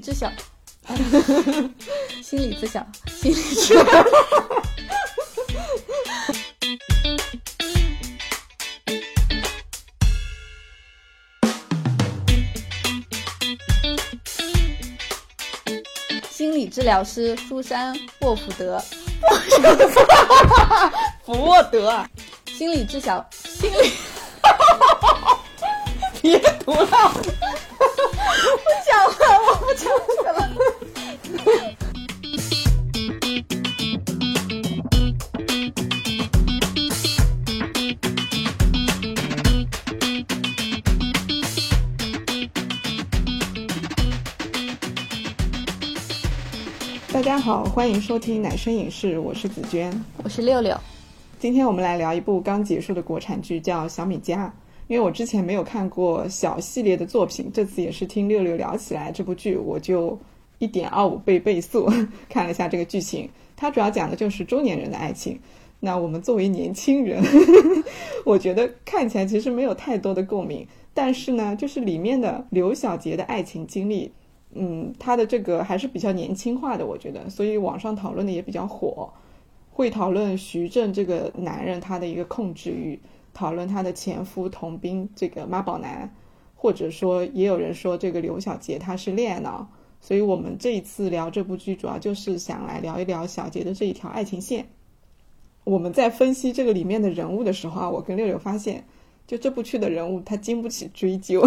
知晓，心理知晓，心理知。心理治疗师苏珊沃福德，福沃德，心理知晓，心理，别读了，好，欢迎收听奶声影视，我是紫娟，我是六六。今天我们来聊一部刚结束的国产剧，叫《小米家》。因为我之前没有看过小系列的作品，这次也是听六六聊起来这部剧，我就一点二五倍倍速 看了一下这个剧情。它主要讲的就是中年人的爱情。那我们作为年轻人，我觉得看起来其实没有太多的共鸣。但是呢，就是里面的刘小杰的爱情经历。嗯，他的这个还是比较年轻化的，我觉得，所以网上讨论的也比较火，会讨论徐正这个男人他的一个控制欲，讨论他的前夫童斌这个妈宝男，或者说也有人说这个刘晓杰他是恋爱脑，所以我们这一次聊这部剧，主要就是想来聊一聊小杰的这一条爱情线。我们在分析这个里面的人物的时候啊，我跟六六发现，就这部剧的人物他经不起追究。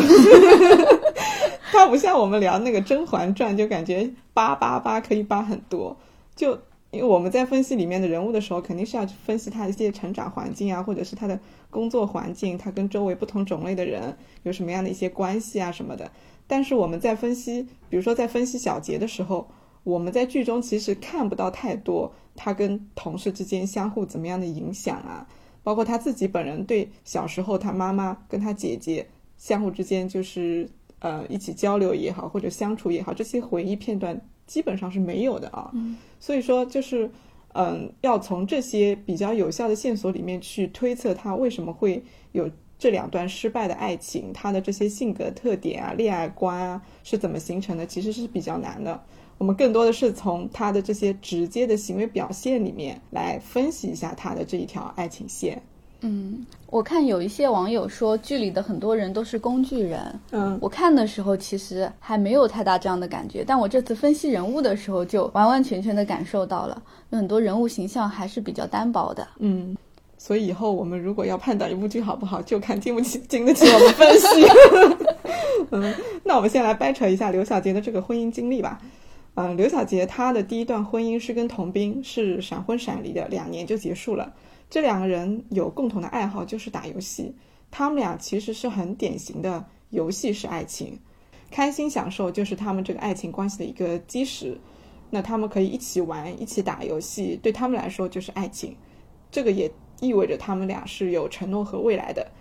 它不像我们聊那个《甄嬛传》，就感觉扒扒扒可以扒很多。就因为我们在分析里面的人物的时候，肯定是要去分析他的一些成长环境啊，或者是他的工作环境，他跟周围不同种类的人有什么样的一些关系啊什么的。但是我们在分析，比如说在分析小杰的时候，我们在剧中其实看不到太多他跟同事之间相互怎么样的影响啊，包括他自己本人对小时候他妈妈跟他姐姐相互之间就是。呃，一起交流也好，或者相处也好，这些回忆片段基本上是没有的啊。所以说，就是嗯，要从这些比较有效的线索里面去推测他为什么会有这两段失败的爱情，他的这些性格特点啊、恋爱观啊是怎么形成的，其实是比较难的。我们更多的是从他的这些直接的行为表现里面来分析一下他的这一条爱情线。嗯，我看有一些网友说剧里的很多人都是工具人。嗯，我看的时候其实还没有太大这样的感觉，但我这次分析人物的时候就完完全全的感受到了，有很多人物形象还是比较单薄的。嗯，所以以后我们如果要判断一部剧好不好，就看经不起经得起我们分析。嗯，那我们先来掰扯一下刘小杰的这个婚姻经历吧。嗯，刘小杰他的第一段婚姻是跟童斌，是闪婚闪离的，两年就结束了。这两个人有共同的爱好，就是打游戏。他们俩其实是很典型的游戏式爱情，开心享受就是他们这个爱情关系的一个基石。那他们可以一起玩，一起打游戏，对他们来说就是爱情。这个也意味着他们俩是有承诺和未来的。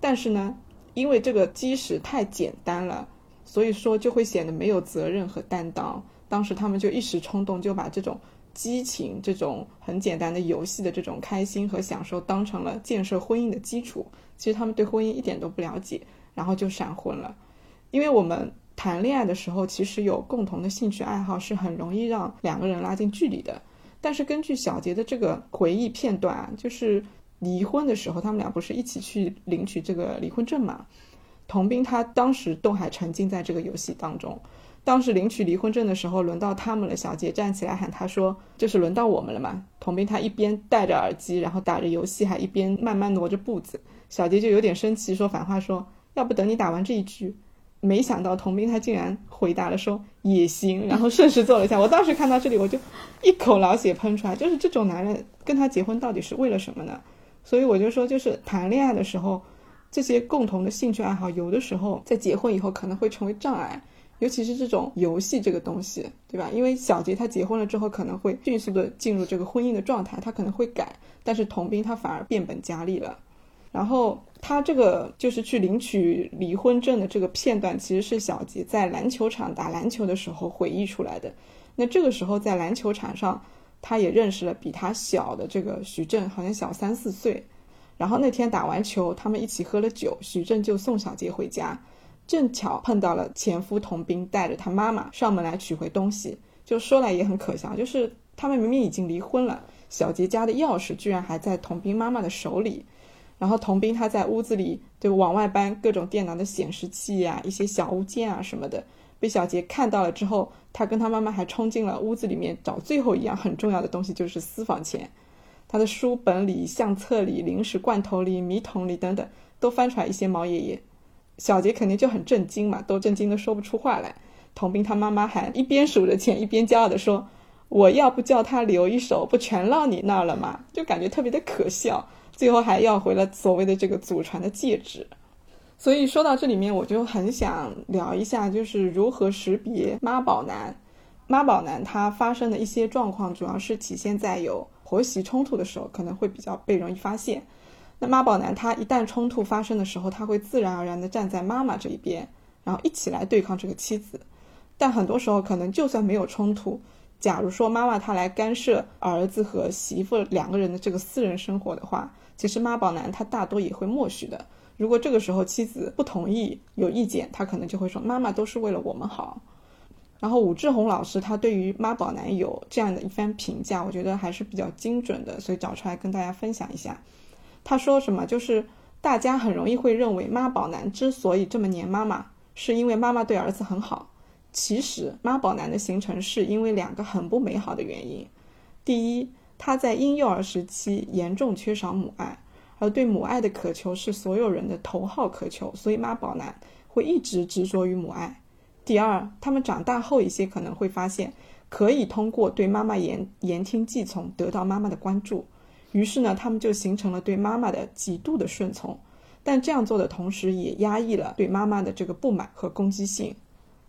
但是呢，因为这个基石太简单了，所以说就会显得没有责任和担当。当时他们就一时冲动，就把这种。激情这种很简单的游戏的这种开心和享受，当成了建设婚姻的基础。其实他们对婚姻一点都不了解，然后就闪婚了。因为我们谈恋爱的时候，其实有共同的兴趣爱好，是很容易让两个人拉近距离的。但是根据小杰的这个回忆片段，就是离婚的时候，他们俩不是一起去领取这个离婚证嘛？童斌他当时都还沉浸在这个游戏当中。当时领取离婚证的时候，轮到他们了。小杰站起来喊他说：“就是轮到我们了嘛。”童斌他一边戴着耳机，然后打着游戏，还一边慢慢挪着步子。小杰就有点生气，说反话说：“要不等你打完这一局。”没想到童斌他竟然回答了说：“也行。”然后顺势做了一下。我当时看到这里，我就一口老血喷出来。就是这种男人跟他结婚到底是为了什么呢？所以我就说，就是谈恋爱的时候，这些共同的兴趣爱好，有的时候在结婚以后可能会成为障碍。尤其是这种游戏这个东西，对吧？因为小杰他结婚了之后，可能会迅速的进入这个婚姻的状态，他可能会改，但是童斌他反而变本加厉了。然后他这个就是去领取离婚证的这个片段，其实是小杰在篮球场打篮球的时候回忆出来的。那这个时候在篮球场上，他也认识了比他小的这个徐峥，好像小三四岁。然后那天打完球，他们一起喝了酒，徐峥就送小杰回家。正巧碰到了前夫童兵带着他妈妈上门来取回东西。就说来也很可笑，就是他们明明已经离婚了，小杰家的钥匙居然还在童兵妈妈的手里。然后童兵他在屋子里就往外搬各种电脑的显示器呀、一些小物件啊什么的，被小杰看到了之后，他跟他妈妈还冲进了屋子里面找最后一样很重要的东西，就是私房钱。他的书本里、相册里、零食罐头里、米桶里等等，都翻出来一些毛爷爷。小杰肯定就很震惊嘛，都震惊的说不出话来。童兵他妈妈还一边数着钱，一边骄傲的说：“我要不叫他留一手，不全落你那儿了吗？”就感觉特别的可笑。最后还要回了所谓的这个祖传的戒指。所以说到这里面，我就很想聊一下，就是如何识别妈宝男。妈宝男他发生的一些状况，主要是体现在有婆媳冲突的时候，可能会比较被容易发现。那妈宝男他一旦冲突发生的时候，他会自然而然的站在妈妈这一边，然后一起来对抗这个妻子。但很多时候，可能就算没有冲突，假如说妈妈她来干涉儿子和媳妇两个人的这个私人生活的话，其实妈宝男他大多也会默许的。如果这个时候妻子不同意、有意见，他可能就会说：“妈妈都是为了我们好。”然后武志红老师他对于妈宝男有这样的一番评价，我觉得还是比较精准的，所以找出来跟大家分享一下。他说什么？就是大家很容易会认为妈宝男之所以这么黏妈妈，是因为妈妈对儿子很好。其实妈宝男的形成是因为两个很不美好的原因。第一，他在婴幼儿时期严重缺少母爱，而对母爱的渴求是所有人的头号渴求，所以妈宝男会一直执着于母爱。第二，他们长大后一些可能会发现，可以通过对妈妈言言听计从得到妈妈的关注，于是呢，他们就形成了对妈妈的极度的顺从，但这样做的同时也压抑了对妈妈的这个不满和攻击性。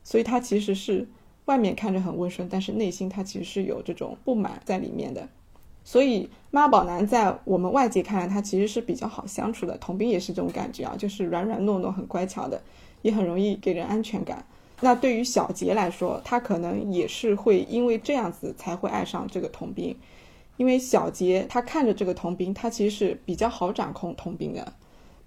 所以他其实是外面看着很温顺，但是内心他其实是有这种不满在里面的。所以妈宝男在我们外界看来，他其实是比较好相处的。童兵也是这种感觉啊，就是软软糯糯、很乖巧的，也很容易给人安全感。那对于小杰来说，他可能也是会因为这样子才会爱上这个童兵，因为小杰他看着这个童兵，他其实是比较好掌控童兵的。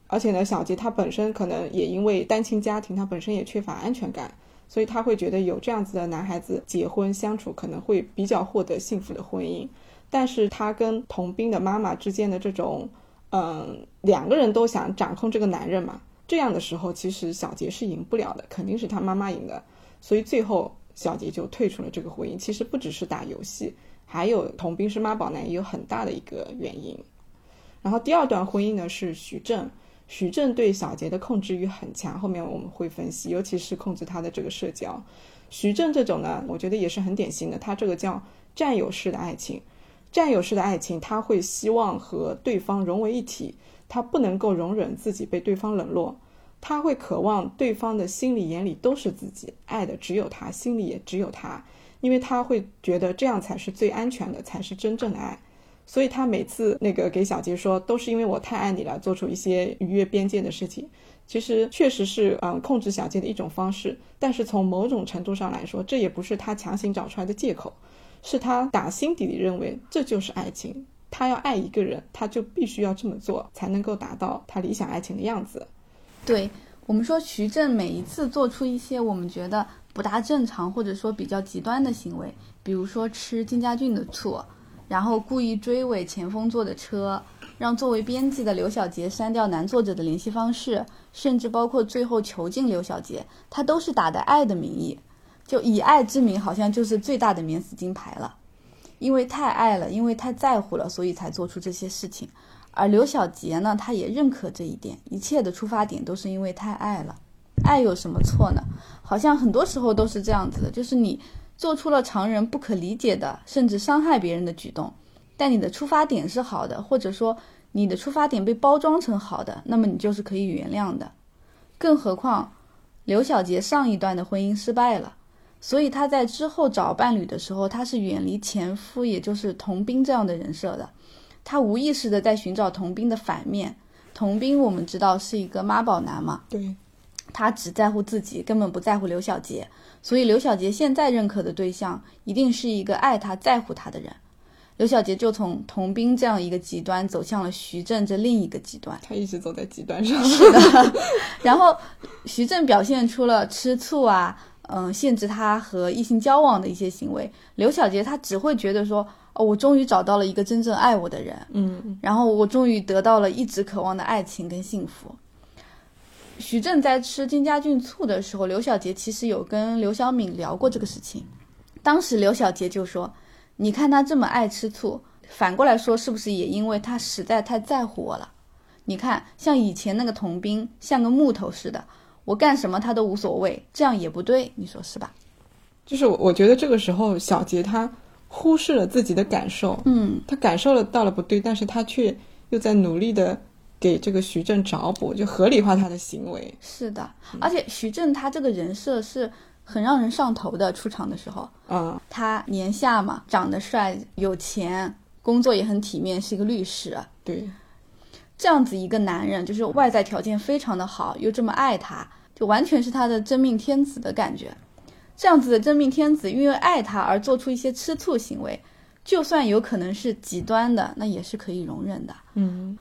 而且呢，小杰他本身可能也因为单亲家庭，他本身也缺乏安全感。所以他会觉得有这样子的男孩子结婚相处可能会比较获得幸福的婚姻，但是他跟童兵的妈妈之间的这种，嗯，两个人都想掌控这个男人嘛，这样的时候其实小杰是赢不了的，肯定是他妈妈赢的，所以最后小杰就退出了这个婚姻。其实不只是打游戏，还有同兵是妈宝男也有很大的一个原因。然后第二段婚姻呢是徐正。徐正对小杰的控制欲很强，后面我们会分析，尤其是控制他的这个社交。徐正这种呢，我觉得也是很典型的，他这个叫占有式的爱情。占有式的爱情，他会希望和对方融为一体，他不能够容忍自己被对方冷落，他会渴望对方的心里眼里都是自己，爱的只有他，心里也只有他，因为他会觉得这样才是最安全的，才是真正的爱。所以他每次那个给小杰说，都是因为我太爱你了，做出一些逾越边界的事情。其实确实是嗯控制小杰的一种方式，但是从某种程度上来说，这也不是他强行找出来的借口，是他打心底里认为这就是爱情。他要爱一个人，他就必须要这么做，才能够达到他理想爱情的样子。对我们说，徐正每一次做出一些我们觉得不大正常或者说比较极端的行为，比如说吃金家俊的醋。然后故意追尾前锋坐的车，让作为编辑的刘小杰删掉男作者的联系方式，甚至包括最后囚禁刘小杰，他都是打的爱的名义，就以爱之名，好像就是最大的免死金牌了。因为太爱了，因为太在乎了，所以才做出这些事情。而刘小杰呢，他也认可这一点，一切的出发点都是因为太爱了。爱有什么错呢？好像很多时候都是这样子的，就是你。做出了常人不可理解的，甚至伤害别人的举动，但你的出发点是好的，或者说你的出发点被包装成好的，那么你就是可以原谅的。更何况，刘小杰上一段的婚姻失败了，所以他在之后找伴侣的时候，他是远离前夫，也就是童兵这样的人设的。他无意识的在寻找童兵的反面。童兵我们知道是一个妈宝男嘛？对。他只在乎自己，根本不在乎刘小杰。所以刘小杰现在认可的对象一定是一个爱他、在乎他的人。刘小杰就从童兵这样一个极端走向了徐正这另一个极端。他一直走在极端上。是的，然后徐正表现出了吃醋啊，嗯，限制他和异性交往的一些行为。刘小杰他只会觉得说，哦，我终于找到了一个真正爱我的人，嗯，然后我终于得到了一直渴望的爱情跟幸福。徐正在吃金家俊醋的时候，刘小杰其实有跟刘小敏聊过这个事情。当时刘小杰就说：“你看他这么爱吃醋，反过来说是不是也因为他实在太在乎我了？你看，像以前那个童兵，像个木头似的，我干什么他都无所谓，这样也不对，你说是吧？”就是我我觉得这个时候小杰他忽视了自己的感受，嗯，他感受了到了不对，但是他却又在努力的。给这个徐正找补，就合理化他的行为。是的，而且徐正他这个人设是很让人上头的。出场的时候，嗯，他年下嘛，长得帅，有钱，工作也很体面，是一个律师。对，这样子一个男人，就是外在条件非常的好，又这么爱他，就完全是他的真命天子的感觉。这样子的真命天子，因为爱他而做出一些吃醋行为，就算有可能是极端的，那也是可以容忍的。嗯。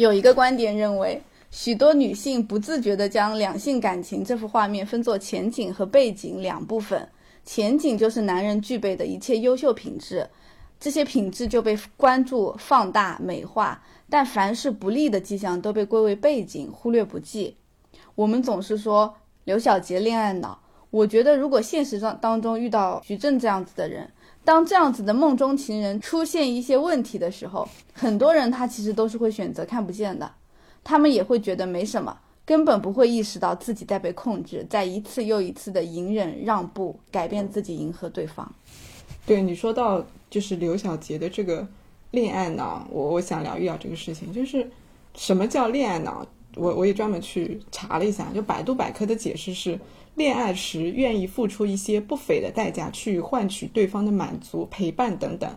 有一个观点认为，许多女性不自觉地将两性感情这幅画面分作前景和背景两部分。前景就是男人具备的一切优秀品质，这些品质就被关注、放大、美化；但凡是不利的迹象都被归为背景，忽略不计。我们总是说刘晓杰恋爱脑，我觉得如果现实当当中遇到徐正这样子的人，当这样子的梦中情人出现一些问题的时候，很多人他其实都是会选择看不见的，他们也会觉得没什么，根本不会意识到自己在被控制，在一次又一次的隐忍让步，改变自己迎合对方。对你说到就是刘晓杰的这个恋爱脑，我我想聊一聊这个事情，就是什么叫恋爱脑？我我也专门去查了一下，就百度百科的解释是。恋爱时愿意付出一些不菲的代价去换取对方的满足、陪伴等等，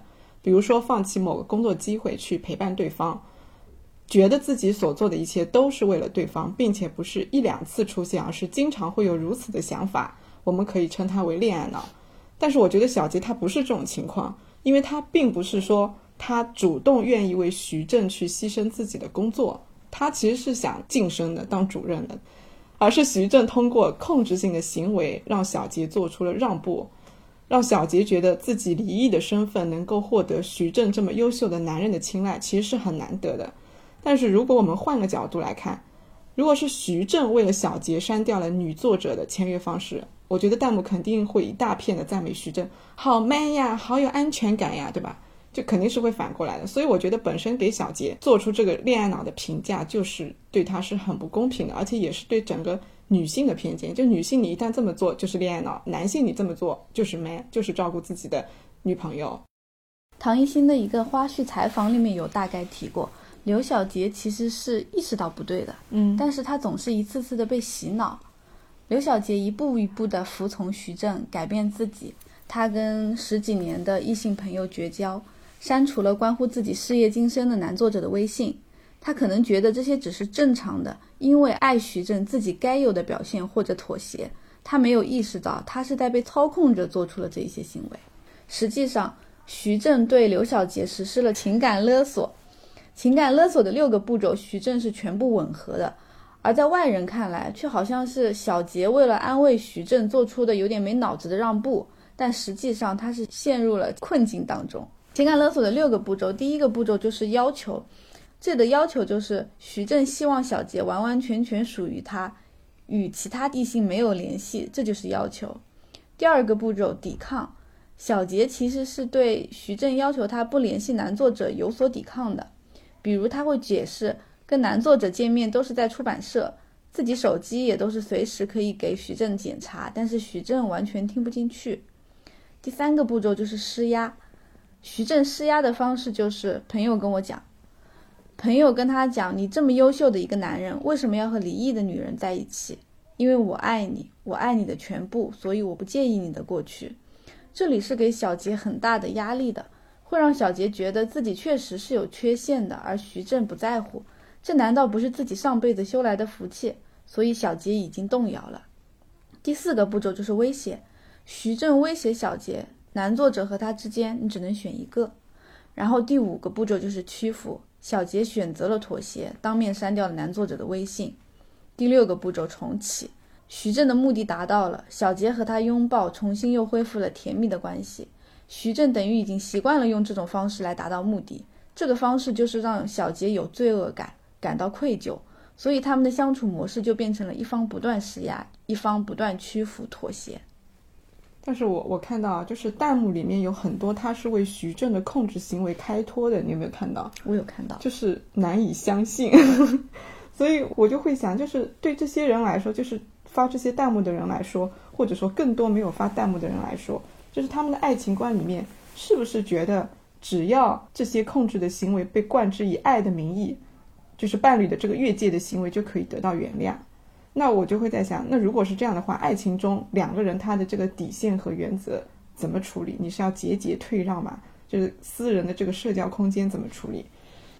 比如说放弃某个工作机会去陪伴对方，觉得自己所做的一切都是为了对方，并且不是一两次出现，而是经常会有如此的想法，我们可以称他为恋爱脑。但是我觉得小杰他不是这种情况，因为他并不是说他主动愿意为徐正去牺牲自己的工作，他其实是想晋升的，当主任的。而是徐正通过控制性的行为，让小杰做出了让步，让小杰觉得自己离异的身份能够获得徐正这么优秀的男人的青睐，其实是很难得的。但是如果我们换个角度来看，如果是徐正为了小杰删掉了女作者的签约方式，我觉得弹幕肯定会一大片的赞美徐正，好 man 呀，好有安全感呀，对吧？就肯定是会反过来的，所以我觉得本身给小杰做出这个恋爱脑的评价，就是对他是很不公平的，而且也是对整个女性的偏见。就女性，你一旦这么做就是恋爱脑；男性，你这么做就是 man，就是照顾自己的女朋友。唐艺昕的一个花絮采访里面有大概提过，刘晓杰其实是意识到不对的，嗯，但是他总是一次次的被洗脑。刘晓杰一步一步的服从徐正，改变自己，他跟十几年的异性朋友绝交。删除了关乎自己事业晋升的男作者的微信，他可能觉得这些只是正常的，因为爱徐正自己该有的表现或者妥协。他没有意识到他是在被操控着做出了这一些行为。实际上，徐正对刘小杰实施了情感勒索，情感勒索的六个步骤，徐正是全部吻合的。而在外人看来，却好像是小杰为了安慰徐正做出的有点没脑子的让步，但实际上他是陷入了困境当中。情感勒索的六个步骤，第一个步骤就是要求，这的要求就是徐正希望小杰完完全全属于他，与其他异性没有联系，这就是要求。第二个步骤抵抗，小杰其实是对徐正要求他不联系男作者有所抵抗的，比如他会解释跟男作者见面都是在出版社，自己手机也都是随时可以给徐正检查，但是徐正完全听不进去。第三个步骤就是施压。徐正施压的方式就是朋友跟我讲，朋友跟他讲，你这么优秀的一个男人，为什么要和离异的女人在一起？因为我爱你，我爱你的全部，所以我不介意你的过去。这里是给小杰很大的压力的，会让小杰觉得自己确实是有缺陷的，而徐正不在乎。这难道不是自己上辈子修来的福气？所以小杰已经动摇了。第四个步骤就是威胁，徐正威胁小杰。男作者和他之间，你只能选一个。然后第五个步骤就是屈服，小杰选择了妥协，当面删掉了男作者的微信。第六个步骤重启，徐正的目的达到了，小杰和他拥抱，重新又恢复了甜蜜的关系。徐正等于已经习惯了用这种方式来达到目的，这个方式就是让小杰有罪恶感，感到愧疚，所以他们的相处模式就变成了一方不断施压，一方不断屈服妥协。但是我我看到啊，就是弹幕里面有很多他是为徐正的控制行为开脱的，你有没有看到？我有看到，就是难以相信，所以我就会想，就是对这些人来说，就是发这些弹幕的人来说，或者说更多没有发弹幕的人来说，就是他们的爱情观里面，是不是觉得只要这些控制的行为被冠之以爱的名义，就是伴侣的这个越界的行为就可以得到原谅？那我就会在想，那如果是这样的话，爱情中两个人他的这个底线和原则怎么处理？你是要节节退让吗？就是私人的这个社交空间怎么处理？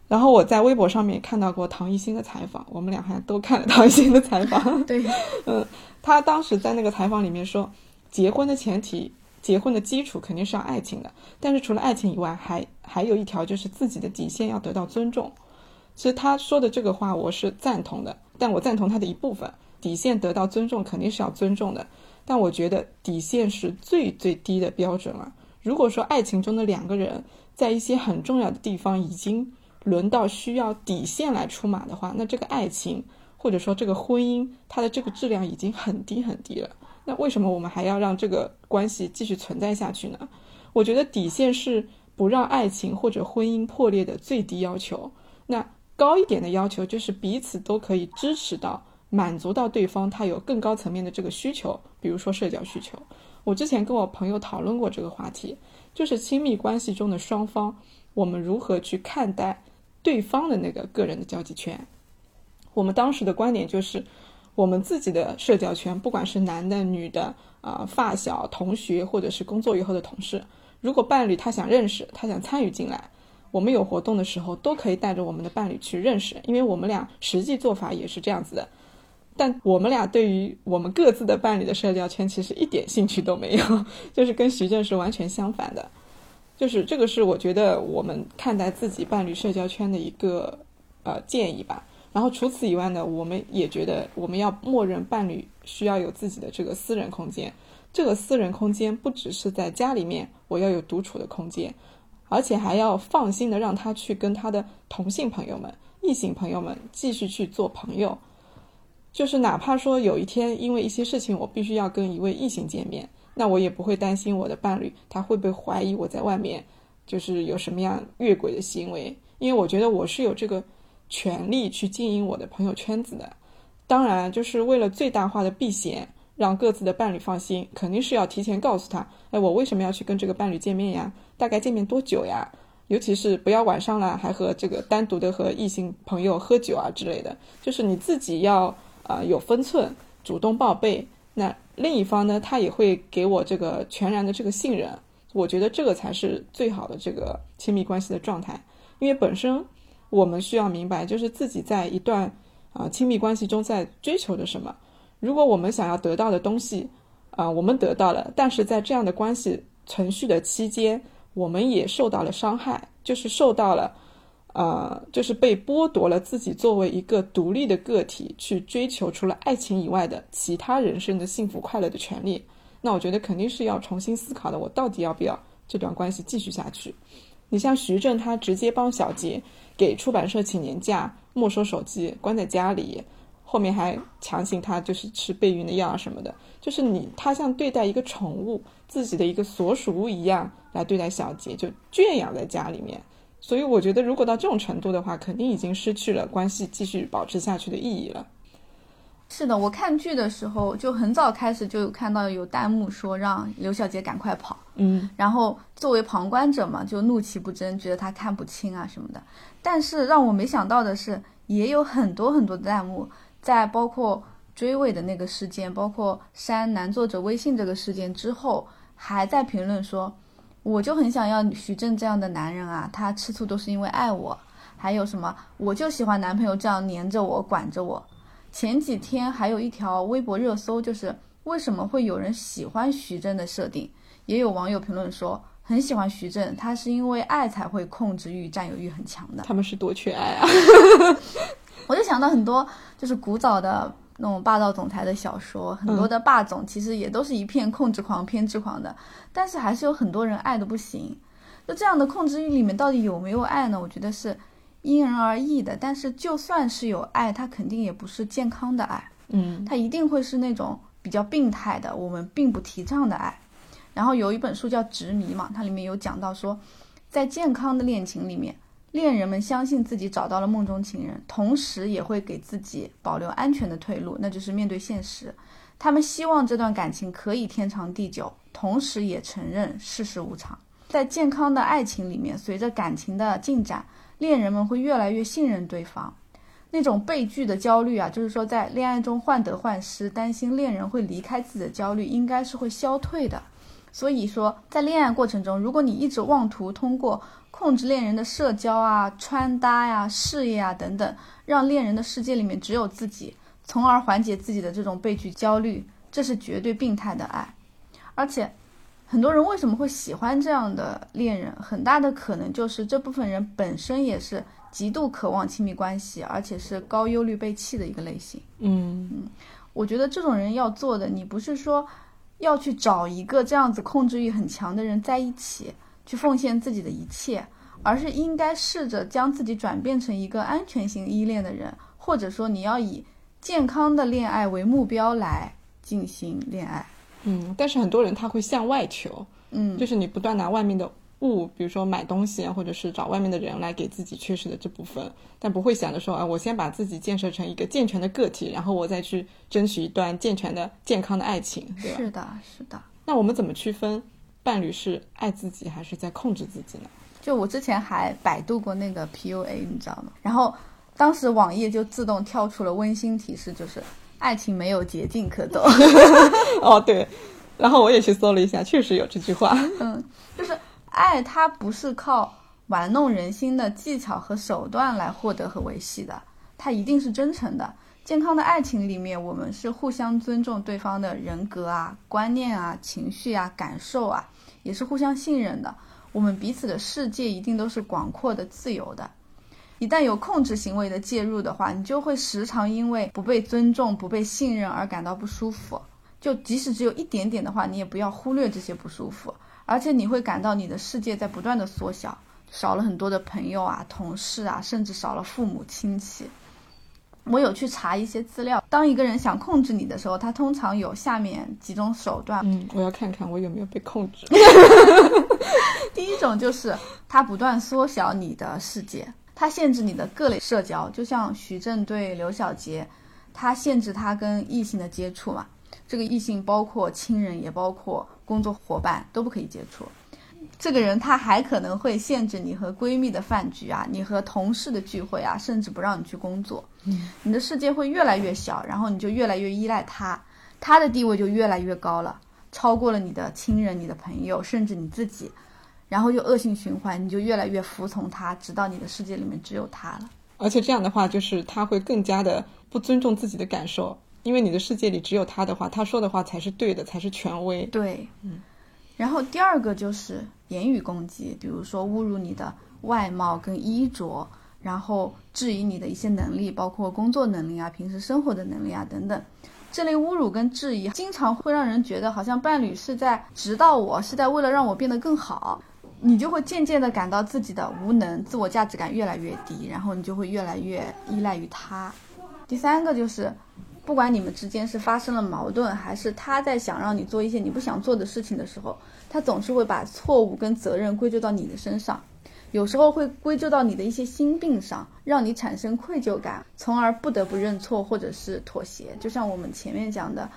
然后我在微博上面看到过唐艺昕的采访，我们俩还都看了唐艺昕的采访。对，嗯，他当时在那个采访里面说，结婚的前提、结婚的基础肯定是要爱情的，但是除了爱情以外，还还有一条就是自己的底线要得到尊重。其实他说的这个话我是赞同的，但我赞同他的一部分。底线得到尊重肯定是要尊重的，但我觉得底线是最最低的标准了。如果说爱情中的两个人在一些很重要的地方已经轮到需要底线来出马的话，那这个爱情或者说这个婚姻，它的这个质量已经很低很低了。那为什么我们还要让这个关系继续存在下去呢？我觉得底线是不让爱情或者婚姻破裂的最低要求。那高一点的要求就是彼此都可以支持到。满足到对方他有更高层面的这个需求，比如说社交需求。我之前跟我朋友讨论过这个话题，就是亲密关系中的双方，我们如何去看待对方的那个个人的交际圈。我们当时的观点就是，我们自己的社交圈，不管是男的、女的，啊，发小、同学，或者是工作以后的同事，如果伴侣他想认识，他想参与进来，我们有活动的时候都可以带着我们的伴侣去认识，因为我们俩实际做法也是这样子的。但我们俩对于我们各自的伴侣的社交圈，其实一点兴趣都没有，就是跟徐正是完全相反的。就是这个是我觉得我们看待自己伴侣社交圈的一个呃建议吧。然后除此以外呢，我们也觉得我们要默认伴侣需要有自己的这个私人空间。这个私人空间不只是在家里面，我要有独处的空间，而且还要放心的让他去跟他的同性朋友们、异性朋友们继续去做朋友。就是哪怕说有一天因为一些事情我必须要跟一位异性见面，那我也不会担心我的伴侣他会不会怀疑我在外面就是有什么样越轨的行为，因为我觉得我是有这个权利去经营我的朋友圈子的。当然，就是为了最大化的避嫌，让各自的伴侣放心，肯定是要提前告诉他，哎，我为什么要去跟这个伴侣见面呀？大概见面多久呀？尤其是不要晚上了还和这个单独的和异性朋友喝酒啊之类的，就是你自己要。啊，有分寸，主动报备。那另一方呢，他也会给我这个全然的这个信任。我觉得这个才是最好的这个亲密关系的状态。因为本身我们需要明白，就是自己在一段啊亲密关系中在追求着什么。如果我们想要得到的东西啊，我们得到了，但是在这样的关系存续的期间，我们也受到了伤害，就是受到了。呃，就是被剥夺了自己作为一个独立的个体去追求除了爱情以外的其他人生的幸福快乐的权利，那我觉得肯定是要重新思考的。我到底要不要这段关系继续下去？你像徐正，他直接帮小杰给出版社请年假，没收手机，关在家里，后面还强行他就是吃备孕的药啊什么的，就是你他像对待一个宠物，自己的一个所属物一样来对待小杰，就圈养在家里面。所以我觉得，如果到这种程度的话，肯定已经失去了关系继续保持下去的意义了。是的，我看剧的时候就很早开始就有看到有弹幕说让刘小杰赶快跑，嗯，然后作为旁观者嘛，就怒其不争，觉得他看不清啊什么的。但是让我没想到的是，也有很多很多的弹幕在包括追尾的那个事件，包括删男作者微信这个事件之后，还在评论说。我就很想要徐正这样的男人啊，他吃醋都是因为爱我。还有什么？我就喜欢男朋友这样黏着我、管着我。前几天还有一条微博热搜，就是为什么会有人喜欢徐峥的设定？也有网友评论说，很喜欢徐峥，他是因为爱才会控制欲、占有欲很强的。他们是多缺爱啊！我就想到很多就是古早的那种霸道总裁的小说，很多的霸总其实也都是一片控制狂、偏执狂的，但是还是有很多人爱的不行。就这样的控制欲里面到底有没有爱呢？我觉得是因人而异的。但是就算是有爱，它肯定也不是健康的爱，嗯它一定会是那种比较病态的，我们并不提倡的爱。然后有一本书叫《执迷》嘛，它里面有讲到说，在健康的恋情里面，恋人们相信自己找到了梦中情人，同时也会给自己保留安全的退路，那就是面对现实。他们希望这段感情可以天长地久，同时也承认世事无常。在健康的爱情里面，随着感情的进展，恋人们会越来越信任对方。那种被拒的焦虑啊，就是说在恋爱中患得患失，担心恋人会离开自己的焦虑，应该是会消退的。所以说，在恋爱过程中，如果你一直妄图通过控制恋人的社交啊、穿搭呀、事业啊等等，让恋人的世界里面只有自己，从而缓解自己的这种被拒焦虑，这是绝对病态的爱。而且，很多人为什么会喜欢这样的恋人？很大的可能就是这部分人本身也是极度渴望亲密关系，而且是高忧虑被弃的一个类型。嗯我觉得这种人要做的，你不是说要去找一个这样子控制欲很强的人在一起，去奉献自己的一切，而是应该试着将自己转变成一个安全型依恋的人，或者说你要以健康的恋爱为目标来进行恋爱。嗯，但是很多人他会向外求，嗯，就是你不断拿外面的物，比如说买东西啊，或者是找外面的人来给自己缺失的这部分，但不会想着说啊，我先把自己建设成一个健全的个体，然后我再去争取一段健全的、健康的爱情，对吧？是的，是的。那我们怎么区分伴侣是爱自己还是在控制自己呢？就我之前还百度过那个 PUA，你知道吗？然后当时网页就自动跳出了温馨提示，就是爱情没有捷径可走。哦，对，然后我也去搜了一下，确实有这句话。嗯，就是爱它不是靠玩弄人心的技巧和手段来获得和维系的，它一定是真诚的。健康的爱情里面，我们是互相尊重对方的人格啊、观念啊、情绪啊、感受啊，也是互相信任的。我们彼此的世界一定都是广阔的、自由的。一旦有控制行为的介入的话，你就会时常因为不被尊重、不被信任而感到不舒服。就即使只有一点点的话，你也不要忽略这些不舒服，而且你会感到你的世界在不断的缩小，少了很多的朋友啊、同事啊，甚至少了父母亲戚。我有去查一些资料，当一个人想控制你的时候，他通常有下面几种手段。嗯，我要看看我有没有被控制。第一种就是他不断缩小你的世界，他限制你的各类社交，就像徐正对刘晓杰，他限制他跟异性的接触嘛。这个异性包括亲人，也包括工作伙伴，都不可以接触。这个人他还可能会限制你和闺蜜的饭局啊，你和同事的聚会啊，甚至不让你去工作。嗯，你的世界会越来越小，然后你就越来越依赖他，他的地位就越来越高了，超过了你的亲人、你的朋友，甚至你自己。然后就恶性循环，你就越来越服从他，直到你的世界里面只有他了。而且这样的话，就是他会更加的不尊重自己的感受，因为你的世界里只有他的话，他说的话才是对的，才是权威。对，嗯。然后第二个就是言语攻击，比如说侮辱你的外貌跟衣着，然后质疑你的一些能力，包括工作能力啊、平时生活的能力啊等等。这类侮辱跟质疑，经常会让人觉得好像伴侣是在指导我，是在为了让我变得更好。你就会渐渐的感到自己的无能，自我价值感越来越低，然后你就会越来越依赖于他。第三个就是，不管你们之间是发生了矛盾，还是他在想让你做一些你不想做的事情的时候，他总是会把错误跟责任归咎到你的身上，有时候会归咎到你的一些心病上，让你产生愧疚感，从而不得不认错或者是妥协。就像我们前面讲的。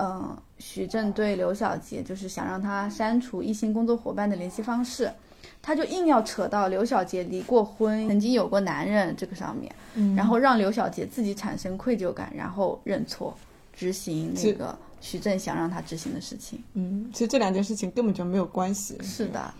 嗯，徐正对刘晓杰就是想让他删除异性工作伙伴的联系方式，他就硬要扯到刘小杰离过婚，曾经有过男人这个上面，嗯然后让刘小杰自己产生愧疚感，然后认错，执行那个徐正想让他执行的事情。嗯，其实这两件事情根本就没有关系。是的，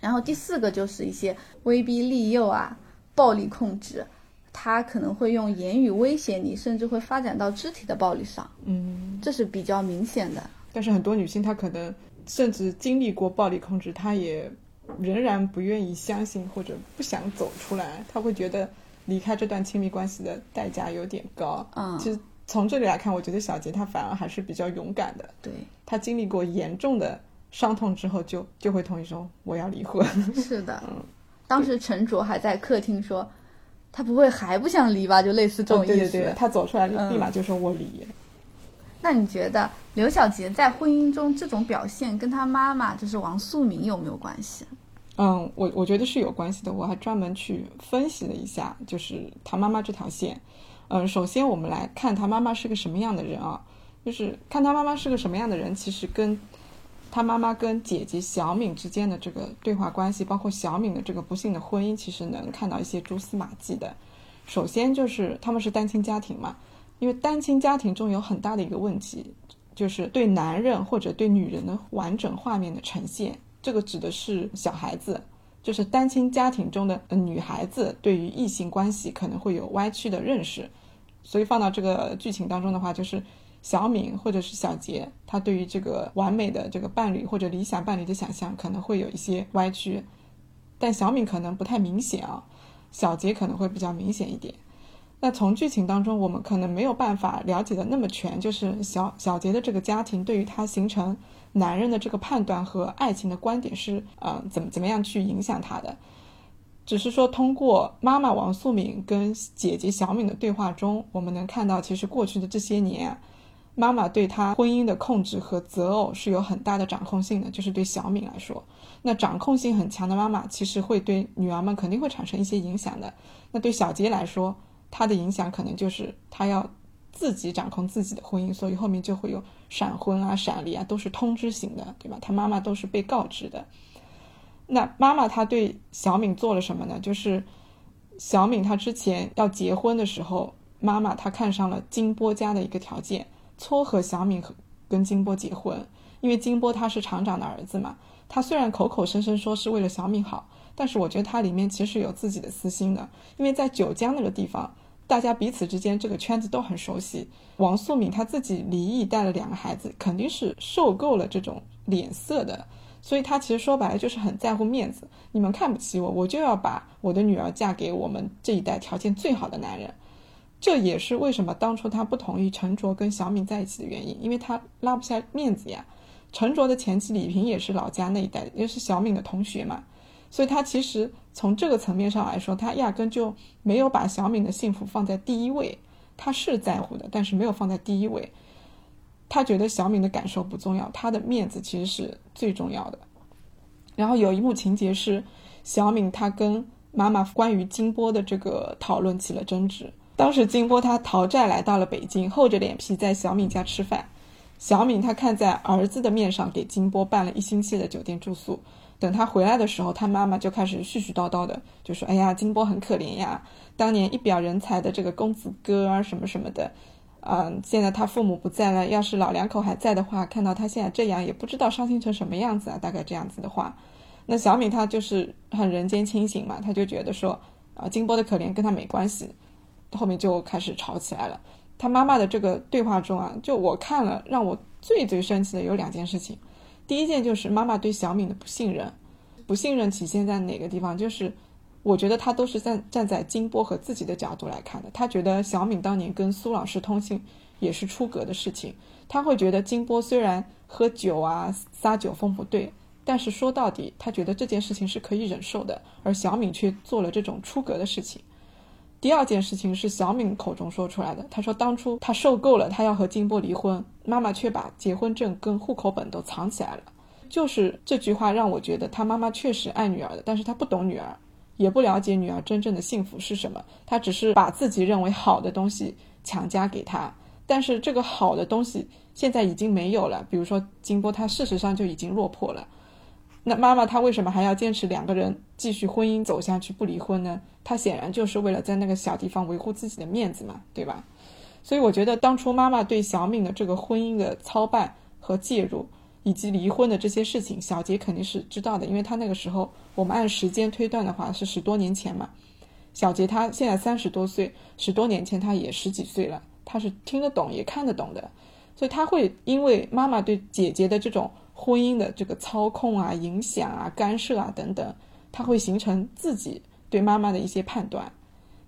然后第四个就是一些威逼利诱啊，暴力控制。他可能会用言语威胁你，甚至会发展到肢体的暴力上，嗯，这是比较明显的。但是很多女性她可能甚至经历过暴力控制，她也仍然不愿意相信或者不想走出来，他会觉得离开这段亲密关系的代价有点高。嗯，其实从这里来看，我觉得小杰他反而还是比较勇敢的。对，他经历过严重的伤痛之后，就就会同意说我要离婚。是的，嗯当时陈卓还在客厅说，他不会还不想离吧？就类似这种意思。对对对，他走出来嗯立马就说我离。那你觉得刘晓杰在婚姻中这种表现跟他妈妈就是王素敏有没有关系？嗯，我我觉得是有关系的。我还专门去分析了一下，就是他妈妈这条线。嗯，首先我们来看他妈妈是个什么样的人啊？就是看他妈妈是个什么样的人，其实跟他妈妈跟姐姐小敏之间的这个对话关系，包括小敏的这个不幸的婚姻，其实能看到一些蛛丝马迹的。首先就是他们是单亲家庭嘛，因为单亲家庭中有很大的一个问题，就是对男人或者对女人的完整画面的呈现。这个指的是小孩子，就是单亲家庭中的、女孩子对于异性关系可能会有歪曲的认识，所以放到这个剧情当中的话，就是小敏或者是小杰，他对于这个完美的这个伴侣或者理想伴侣的想象可能会有一些歪曲，但小敏可能不太明显啊，小杰可能会比较明显一点。那从剧情当中，我们可能没有办法了解的那么全，就是小小杰的这个家庭对于他形成男人的这个判断和爱情的观点是呃怎么怎么样去影响他的。只是说通过妈妈王素敏跟姐姐小敏的对话中，我们能看到，其实过去的这些年，妈妈对她婚姻的控制和择偶是有很大的掌控性的，就是对小敏来说，那掌控性很强的妈妈，其实会对女儿们肯定会产生一些影响的。那对小杰来说，他的影响可能就是他要自己掌控自己的婚姻，所以后面就会有闪婚啊、闪离啊，都是通知型的，对吧？他妈妈都是被告知的。那妈妈她对小敏做了什么呢？就是小敏她之前要结婚的时候，妈妈她看上了金波家的一个条件，撮合小敏和跟金波结婚，因为金波他是厂长的儿子嘛。他虽然口口声声说是为了小敏好，但是我觉得他里面其实有自己的私心的，因为在九江那个地方，大家彼此之间这个圈子都很熟悉。王素敏她自己离异带了两个孩子，肯定是受够了这种脸色的，所以她其实说白了就是很在乎面子。你们看不起我，我就要把我的女儿嫁给我们这一代条件最好的男人。这也是为什么当初她不同意陈卓跟小敏在一起的原因，因为她拉不下面子呀。陈卓的前妻李萍也是老家那一带的，也是小敏的同学嘛，所以他其实从这个层面上来说，他压根就没有把小敏的幸福放在第一位。他是在乎的，但是没有放在第一位。他觉得小敏的感受不重要，他的面子其实是最重要的。然后有一幕情节是，小敏她跟妈妈关于金波的这个讨论起了争执。当时金波他逃债来到了北京，厚着脸皮在小敏家吃饭。小敏她看在儿子的面上，给金波办了一星期的酒店住宿。等他回来的时候，他妈妈就开始絮絮叨叨的，就说：“哎呀，金波很可怜呀，当年一表人才的这个公子哥啊，什么什么的，嗯，现在他父母不在了，要是老两口还在的话，看到他现在这样，也不知道伤心成什么样子啊。”大概这样子的话，那小敏她就是很人间清醒嘛，她就觉得说，啊，金波的可怜跟他没关系，后面就开始吵起来了。他妈妈的这个对话中啊，就我看了，让我最最生气的有两件事情。第一件就是妈妈对小敏的不信任，不信任体现在哪个地方？就是我觉得她都是站站在金波和自己的角度来看的。她觉得小敏当年跟苏老师通信也是出格的事情，她会觉得金波虽然喝酒啊撒酒疯不对，但是说到底，她觉得这件事情是可以忍受的，而小敏却做了这种出格的事情。第二件事情是小敏口中说出来的，她说当初她受够了，她要和金波离婚，妈妈却把结婚证跟户口本都藏起来了。就是这句话让我觉得她妈妈确实爱女儿的，但是她不懂女儿，也不了解女儿真正的幸福是什么，她只是把自己认为好的东西强加给她，但是这个好的东西现在已经没有了，比如说金波，他事实上就已经落魄了。那妈妈她为什么还要坚持两个人继续婚姻走下去不离婚呢？她显然就是为了在那个小地方维护自己的面子嘛，对吧？所以我觉得当初妈妈对小敏的这个婚姻的操办和介入，以及离婚的这些事情，小杰肯定是知道的，因为他那个时候我们按时间推断的话是十多年前嘛。小杰他现在三十多岁，十多年前他也十几岁了，他是听得懂也看得懂的，所以他会因为妈妈对姐姐的这种婚姻的这个操控啊、影响啊、干涉啊等等，他会形成自己对妈妈的一些判断。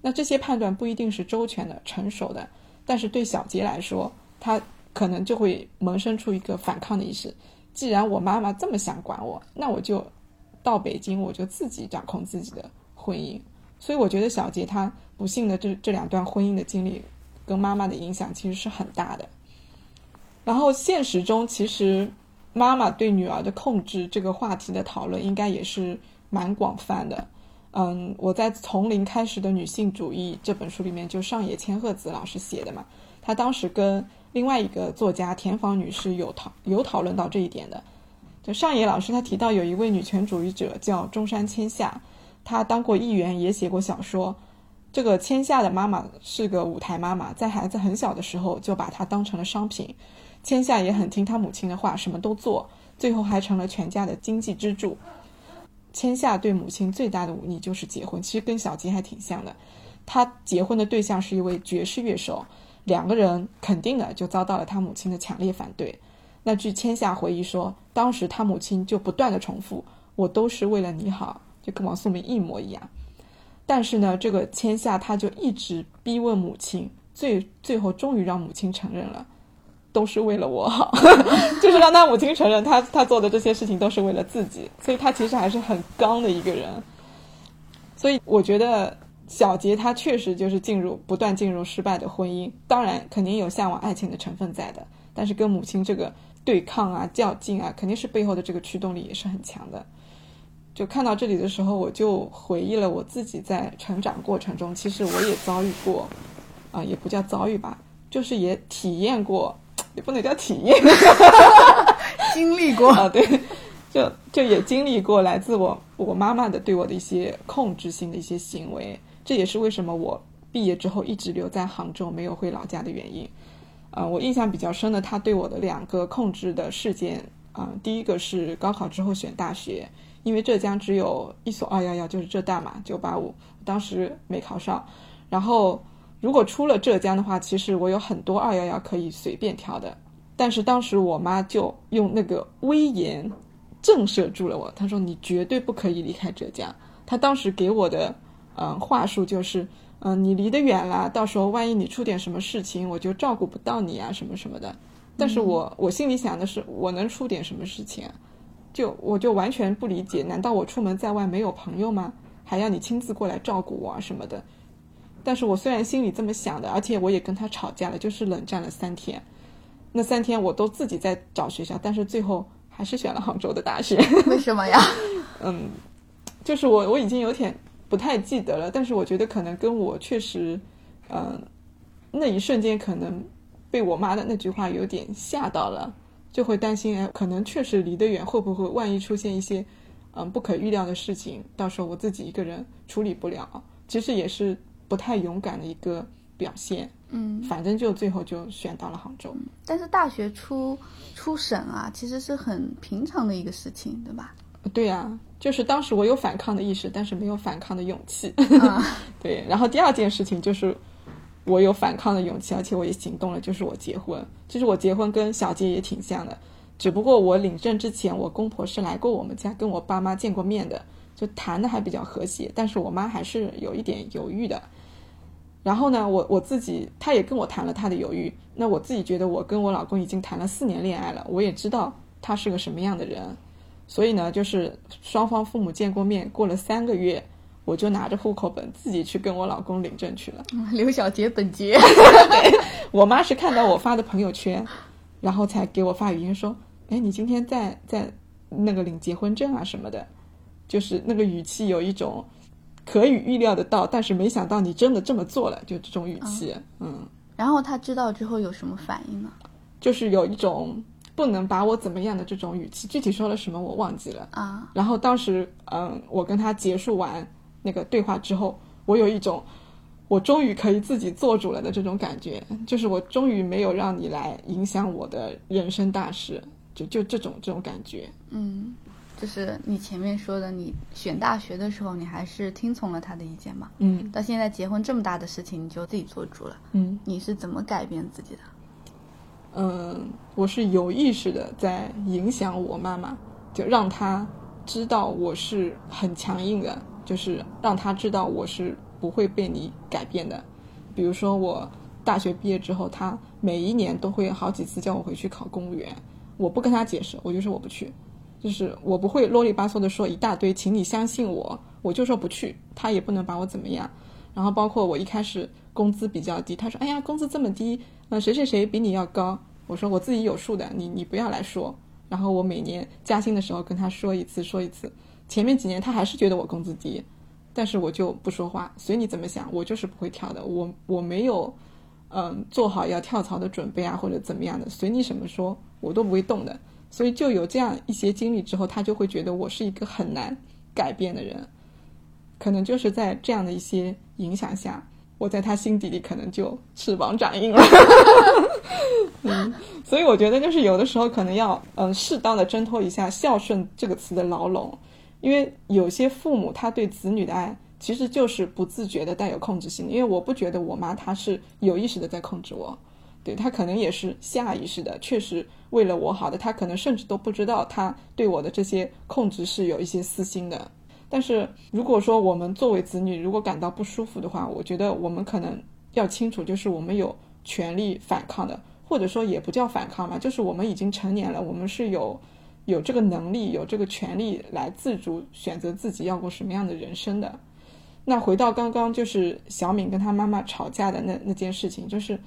那这些判断不一定是周全的、成熟的，但是对小杰来说，他可能就会萌生出一个反抗的意识。既然我妈妈这么想管我，那我就到北京，我就自己掌控自己的婚姻。所以我觉得小杰他不幸的这这两段婚姻的经历，跟妈妈的影响其实是很大的。然后现实中，其实妈妈对女儿的控制这个话题的讨论，应该也是蛮广泛的。嗯，我在《从零开始的女性主义》这本书里面，就上野千鹤子老师写的嘛，她当时跟另外一个作家田房女士有讨有讨论到这一点的。就上野老师她提到有一位女权主义者叫中山千夏，她当过议员，也写过小说。这个千夏的妈妈是个舞台妈妈，在孩子很小的时候就把她当成了商品。千夏也很听她母亲的话，什么都做，最后还成了全家的经济支柱。千夏对母亲最大的忤逆就是结婚，其实跟小吉还挺像的。他结婚的对象是一位爵士乐手，两个人肯定的就遭到了他母亲的强烈反对。那据千夏回忆说，当时他母亲就不断的重复：“我都是为了你好”，就跟王素明一模一样。但是呢，这个千夏他就一直逼问母亲，最最后终于让母亲承认了。都是为了我好，就是让他母亲承认他他做的这些事情都是为了自己，所以他其实还是很刚的一个人。所以我觉得小杰他确实就是进入不断进入失败的婚姻，当然肯定有向往爱情的成分在的，但是跟母亲这个对抗啊、较劲啊，肯定是背后的这个驱动力也是很强的。就看到这里的时候，我就回忆了我自己在成长过程中，其实我也遭遇过，啊，也不叫遭遇吧，就是也体验过。也不能叫体验，经历过。啊，对，就就也经历过来自我我妈妈的对我的一些控制性的一些行为，这也是为什么我毕业之后一直留在杭州没有回老家的原因。啊，我印象比较深的，他对我的两个控制的事件啊，第一个是高考之后选大学，因为浙江只有一所二幺幺，就是浙大嘛，九八五，当时没考上，然后。如果出了浙江的话，其实我有很多二幺幺可以随便挑的，但是当时我妈就用那个威严震慑住了我。她说：“你绝对不可以离开浙江。”她当时给我的嗯话术就是：“嗯，你离得远了，到时候万一你出点什么事情，我就照顾不到你啊，什么什么的。”但是我我心里想的是，我能出点什么事情？就我就完全不理解，难道我出门在外没有朋友吗？还要你亲自过来照顾我啊什么的？但是我虽然心里这么想的，而且我也跟他吵架了，就是冷战了三天。那三天我都自己在找学校，但是最后还是选了杭州的大学。为什么呀？嗯，就是我我已经有点不太记得了，但是我觉得可能跟我确实，嗯，那一瞬间可能被我妈的那句话有点吓到了，就会担心，哎，可能确实离得远，会不会万一出现一些嗯不可预料的事情，到时候我自己一个人处理不了。其实也是。不太勇敢的一个表现，嗯，反正就最后就选到了杭州。但是大学出出省啊，其实是很平常的一个事情，对吧？对呀，就是当时我有反抗的意识，但是没有反抗的勇气。对，然后第二件事情就是我有反抗的勇气，而且我也行动了，就是我结婚。其实我结婚跟小杰也挺像的，只不过我领证之前，我公婆是来过我们家，跟我爸妈见过面的，就谈的还比较和谐，但是我妈还是有一点犹豫的。然后呢，我我自己，他也跟我谈了他的犹豫。那我自己觉得，我跟我老公已经谈了四年恋爱了，我也知道他是个什么样的人。所以呢，就是双方父母见过面，过了三个月，我就拿着户口本自己去跟我老公领证去了。刘小杰本杰，我妈是看到我发的朋友圈，然后才给我发语音说：“哎，你今天在在那个领结婚证啊什么的，就是那个语气有一种。”可以预料得到，但是没想到你真的这么做了，就这种语气，嗯。然后他知道之后有什么反应呢？就是有一种不能把我怎么样的这种语气，具体说了什么我忘记了啊。然后当时，嗯，我跟他结束完那个对话之后，我有一种我终于可以自己做主了的这种感觉，就是我终于没有让你来影响我的人生大事，就就这种这种感觉，嗯。就是你前面说的，你选大学的时候，你还是听从了他的意见嘛？嗯。到现在结婚这么大的事情，你就自己做主了。嗯。你是怎么改变自己的？嗯，我是有意识的在影响我妈妈，就让她知道我是很强硬的，就是让她知道我是不会被你改变的。比如说我大学毕业之后，她每一年都会好几次叫我回去考公务员，我不跟她解释，我就说我不去，就是我不会啰里吧嗦的说一大堆，请你相信我，我就说不去，他也不能把我怎么样。然后包括我一开始工资比较低，他说哎呀工资这么低。呃谁谁谁比你要高？我说我自己有数的，你你不要来说。然后我每年加薪的时候跟他说一次说一次。前面几年他还是觉得我工资低，但是我就不说话，随你怎么想，我就是不会跳的。我我没有，嗯，做好要跳槽的准备啊，或者怎么样的，随你什么说，我都不会动的。所以就有这样一些经历之后，他就会觉得我是一个很难改变的人。可能就是在这样的一些影响下。我在他心底里可能就翅膀长硬了，嗯，所以我觉得就是有的时候可能要嗯适当的挣脱一下孝顺这个词的牢笼，因为有些父母他对子女的爱其实就是不自觉的带有控制性，因为我不觉得我妈她是有意识的在控制我，对她可能也是下意识的，确实为了我好的，他可能甚至都不知道他对我的这些控制是有一些私心的。但是如果说我们作为子女，如果感到不舒服的话，我觉得我们可能要清楚，就是我们有权利反抗的，或者说也不叫反抗嘛，就是我们已经成年了，我们是有有这个能力、有这个权利来自主选择自己要过什么样的人生的。那回到刚刚就是小敏跟她妈妈吵架的那那件事情，就是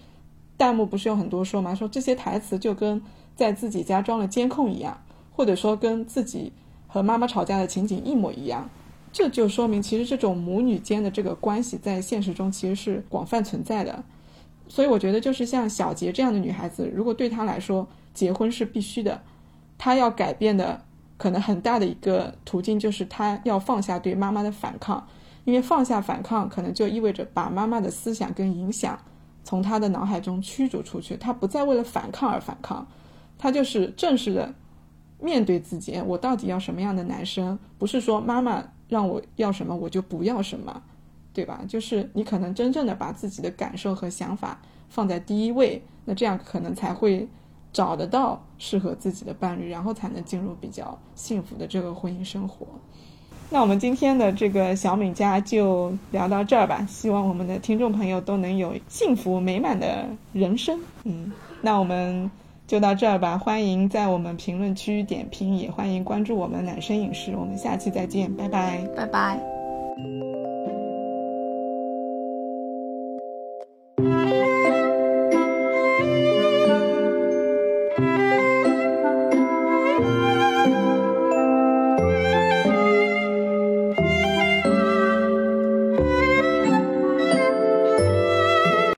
弹幕不是有很多说嘛，说这些台词就跟在自己家装了监控一样，或者说跟自己。和妈妈吵架的情景一模一样，这就说明其实这种母女间的这个关系在现实中其实是广泛存在的。所以我觉得，就是像小杰这样的女孩子，如果对她来说结婚是必须的，她要改变的可能很大的一个途径就是她要放下对妈妈的反抗，因为放下反抗可能就意味着把妈妈的思想跟影响从他的脑海中驱逐出去，他不再为了反抗而反抗，他就是正式的。面对自己，我到底要什么样的男生？不是说妈妈让我要什么我就不要什么，对吧？就是你可能真正的把自己的感受和想法放在第一位，那这样可能才会找得到适合自己的伴侣，然后才能进入比较幸福的这个婚姻生活。那我们今天的这个小敏家就聊到这儿吧，希望我们的听众朋友都能有幸福美满的人生。嗯，那我们。就到这儿吧，欢迎在我们评论区点评，也欢迎关注我们男生影视，我们下期再见，拜拜，拜拜。